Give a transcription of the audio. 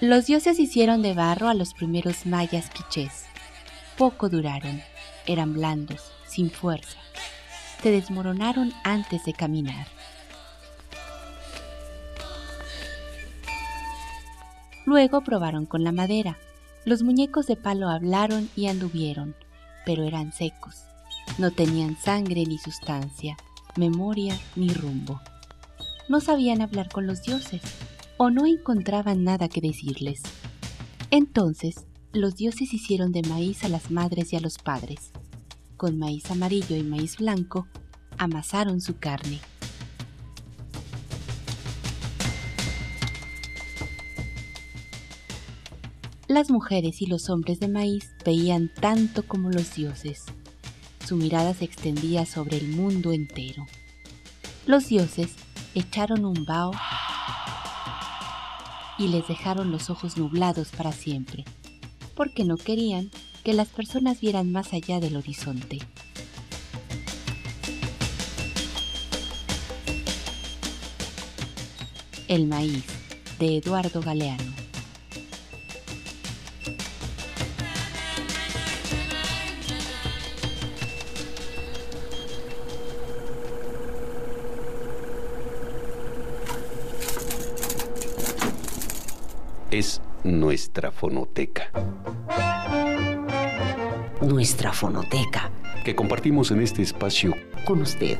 Los dioses hicieron de barro a los primeros mayas quichés. Poco duraron, eran blandos, sin fuerza. Se desmoronaron antes de caminar. Luego probaron con la madera. Los muñecos de palo hablaron y anduvieron, pero eran secos. No tenían sangre ni sustancia, memoria ni rumbo. No sabían hablar con los dioses o no encontraban nada que decirles. Entonces, los dioses hicieron de maíz a las madres y a los padres. Con maíz amarillo y maíz blanco, amasaron su carne. Las mujeres y los hombres de maíz veían tanto como los dioses. Su mirada se extendía sobre el mundo entero. Los dioses echaron un vaho y les dejaron los ojos nublados para siempre, porque no querían que las personas vieran más allá del horizonte. El maíz, de Eduardo Galeano. es nuestra fonoteca. Nuestra fonoteca. Que compartimos en este espacio con usted.